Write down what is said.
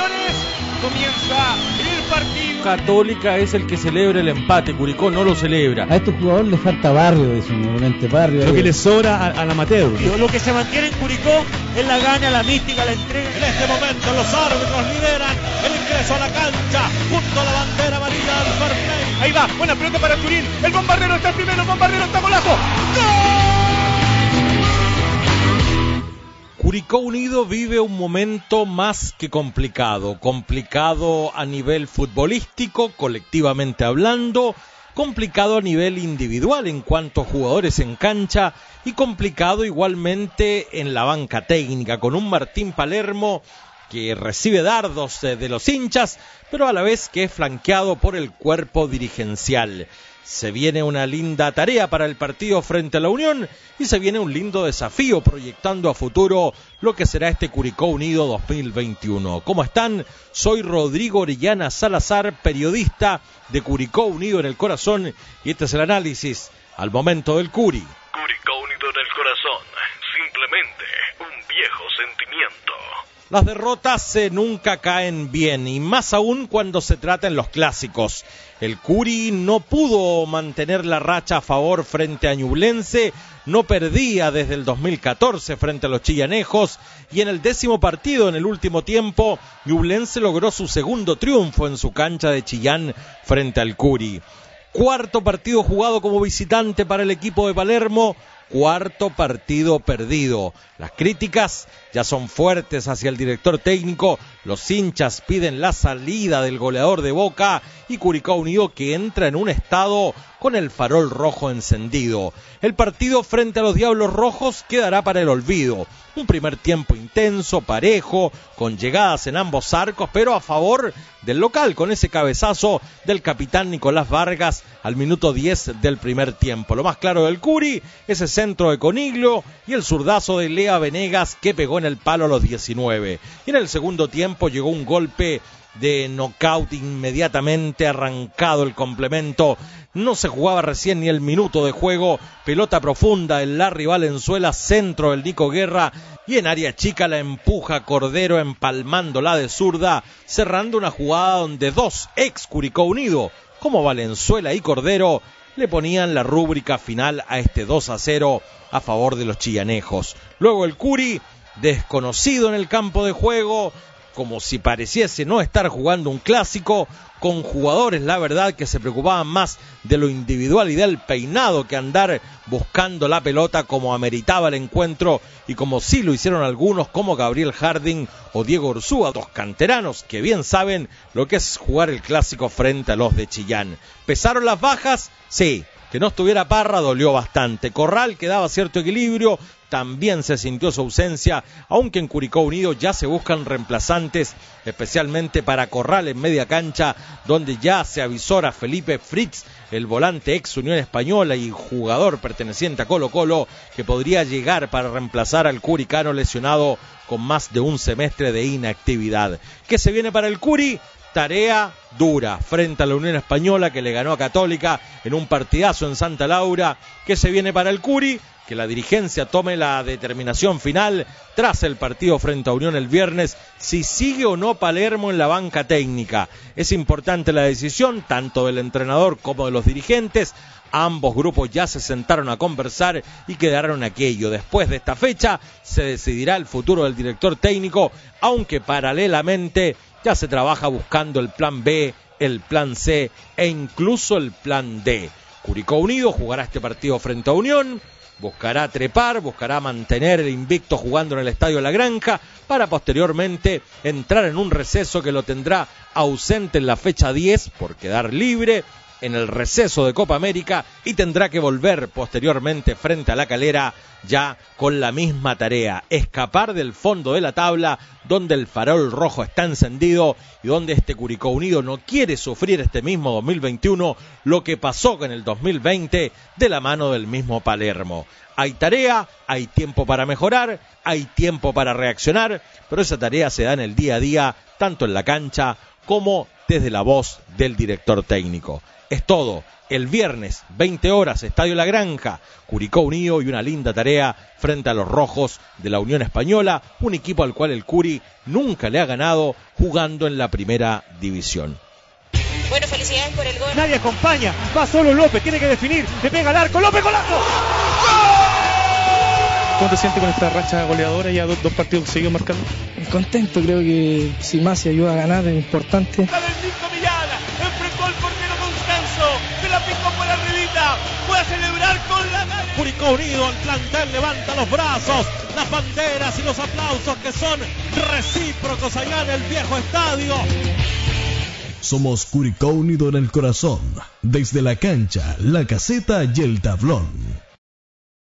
señores, comienza el partido. Católica es el que celebra el empate, Curicó no lo celebra. A estos jugadores les falta barrio, dicen normalmente barrio. Lo que les sobra al amateur. Lo que se mantiene en Curicó es la gana, la mística, la entrega. En este momento los árbitros lideran el ingreso a la cancha junto a la bandera amarilla del Fernández. Ahí va, buena pelota para Turín. El bombardero está primero, el bombardero está golazo. ¡Gol! Curicó Unido vive un momento más que complicado, complicado a nivel futbolístico, colectivamente hablando, complicado a nivel individual en cuanto a jugadores en cancha y complicado igualmente en la banca técnica, con un Martín Palermo que recibe dardos de los hinchas, pero a la vez que es flanqueado por el cuerpo dirigencial. Se viene una linda tarea para el partido frente a la Unión y se viene un lindo desafío proyectando a futuro lo que será este Curicó Unido 2021. ¿Cómo están? Soy Rodrigo Orellana Salazar, periodista de Curicó Unido en el Corazón y este es el análisis al momento del Curi. Curicó Unido en el Corazón, simplemente un viejo sentimiento. Las derrotas eh, nunca caen bien y más aún cuando se trata en los clásicos. El Curi no pudo mantener la racha a favor frente a Ñublense, no perdía desde el 2014 frente a los Chillanejos y en el décimo partido en el último tiempo Ñublense logró su segundo triunfo en su cancha de Chillán frente al Curi. Cuarto partido jugado como visitante para el equipo de Palermo, cuarto partido perdido. Las críticas ya son fuertes hacia el director técnico, los hinchas piden la salida del goleador de Boca y Curicó Unido que entra en un estado con el farol rojo encendido. El partido frente a los Diablos Rojos quedará para el olvido. Un primer tiempo intenso, parejo, con llegadas en ambos arcos, pero a favor del local, con ese cabezazo del capitán Nicolás Vargas al minuto 10 del primer tiempo. Lo más claro del Curi, ese centro de Coniglio y el zurdazo de Lea Venegas que pegó en el palo a los 19. Y en el segundo tiempo llegó un golpe de knockout inmediatamente arrancado el complemento. No se jugaba recién ni el minuto de juego. Pelota profunda el Larry Valenzuela, centro del Nico Guerra. Y en área chica la empuja Cordero empalmándola de zurda, cerrando una jugada donde dos ex Curicó Unido, como Valenzuela y Cordero, le ponían la rúbrica final a este 2 a 0 a favor de los chillanejos. Luego el Curi, desconocido en el campo de juego, como si pareciese no estar jugando un clásico, con jugadores, la verdad, que se preocupaban más de lo individual y del peinado que andar buscando la pelota como ameritaba el encuentro y como sí lo hicieron algunos como Gabriel Harding o Diego Ursúa, dos canteranos que bien saben lo que es jugar el clásico frente a los de Chillán. ¿Pesaron las bajas? Sí, que no estuviera Parra dolió bastante. Corral que daba cierto equilibrio, también se sintió su ausencia, aunque en Curicó Unido ya se buscan reemplazantes, especialmente para Corral en media cancha, donde ya se avisora Felipe Fritz, el volante ex Unión Española y jugador perteneciente a Colo Colo, que podría llegar para reemplazar al Curicano lesionado con más de un semestre de inactividad. ¿Qué se viene para el Curi? tarea dura frente a la Unión Española que le ganó a Católica en un partidazo en Santa Laura. que se viene para el Curi? Que la dirigencia tome la determinación final tras el partido frente a Unión el viernes si sigue o no Palermo en la banca técnica. Es importante la decisión tanto del entrenador como de los dirigentes. Ambos grupos ya se sentaron a conversar y quedaron aquello. Después de esta fecha se decidirá el futuro del director técnico, aunque paralelamente ya se trabaja buscando el plan B, el plan C e incluso el plan D. Curicó Unido jugará este partido frente a Unión, buscará trepar, buscará mantener el invicto jugando en el Estadio La Granja para posteriormente entrar en un receso que lo tendrá ausente en la fecha 10 por quedar libre en el receso de Copa América y tendrá que volver posteriormente frente a la calera ya con la misma tarea, escapar del fondo de la tabla donde el farol rojo está encendido y donde este Curicó Unido no quiere sufrir este mismo 2021 lo que pasó con el 2020 de la mano del mismo Palermo. Hay tarea, hay tiempo para mejorar, hay tiempo para reaccionar, pero esa tarea se da en el día a día, tanto en la cancha como desde la voz del director técnico. Es todo. el viernes, 20 horas, Estadio La Granja, Curicó Unido y una linda tarea frente a los rojos de la Unión Española, un equipo al cual el Curi nunca le ha ganado jugando en la primera división. Bueno, felicidades por el gol. Nadie acompaña, va solo López, tiene que definir, le pega al arco, López golazo. ¿Cómo te sientes con esta racha goleadora ya dos, dos partidos seguidos marcando? Contento, creo que si más se ayuda a ganar es importante. La del Nico Millán, enfrentó al portero Constanzo, se la picó por arribita, puede celebrar con la gana. Curicó Unido, el plantel levanta los brazos, las banderas y los aplausos que son recíprocos allá en el viejo estadio. Somos Curicó Unido en el corazón, desde la cancha, la caseta y el tablón.